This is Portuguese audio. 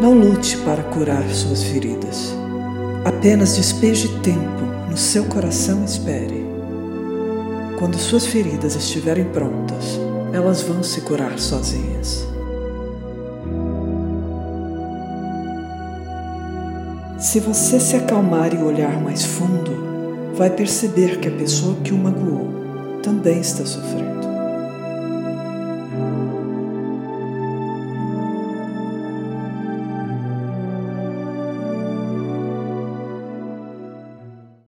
Não lute para curar suas feridas. Apenas despeje tempo no seu coração e espere. Quando suas feridas estiverem prontas, elas vão se curar sozinhas. Se você se acalmar e olhar mais fundo, vai perceber que a pessoa que o magoou também está sofrendo.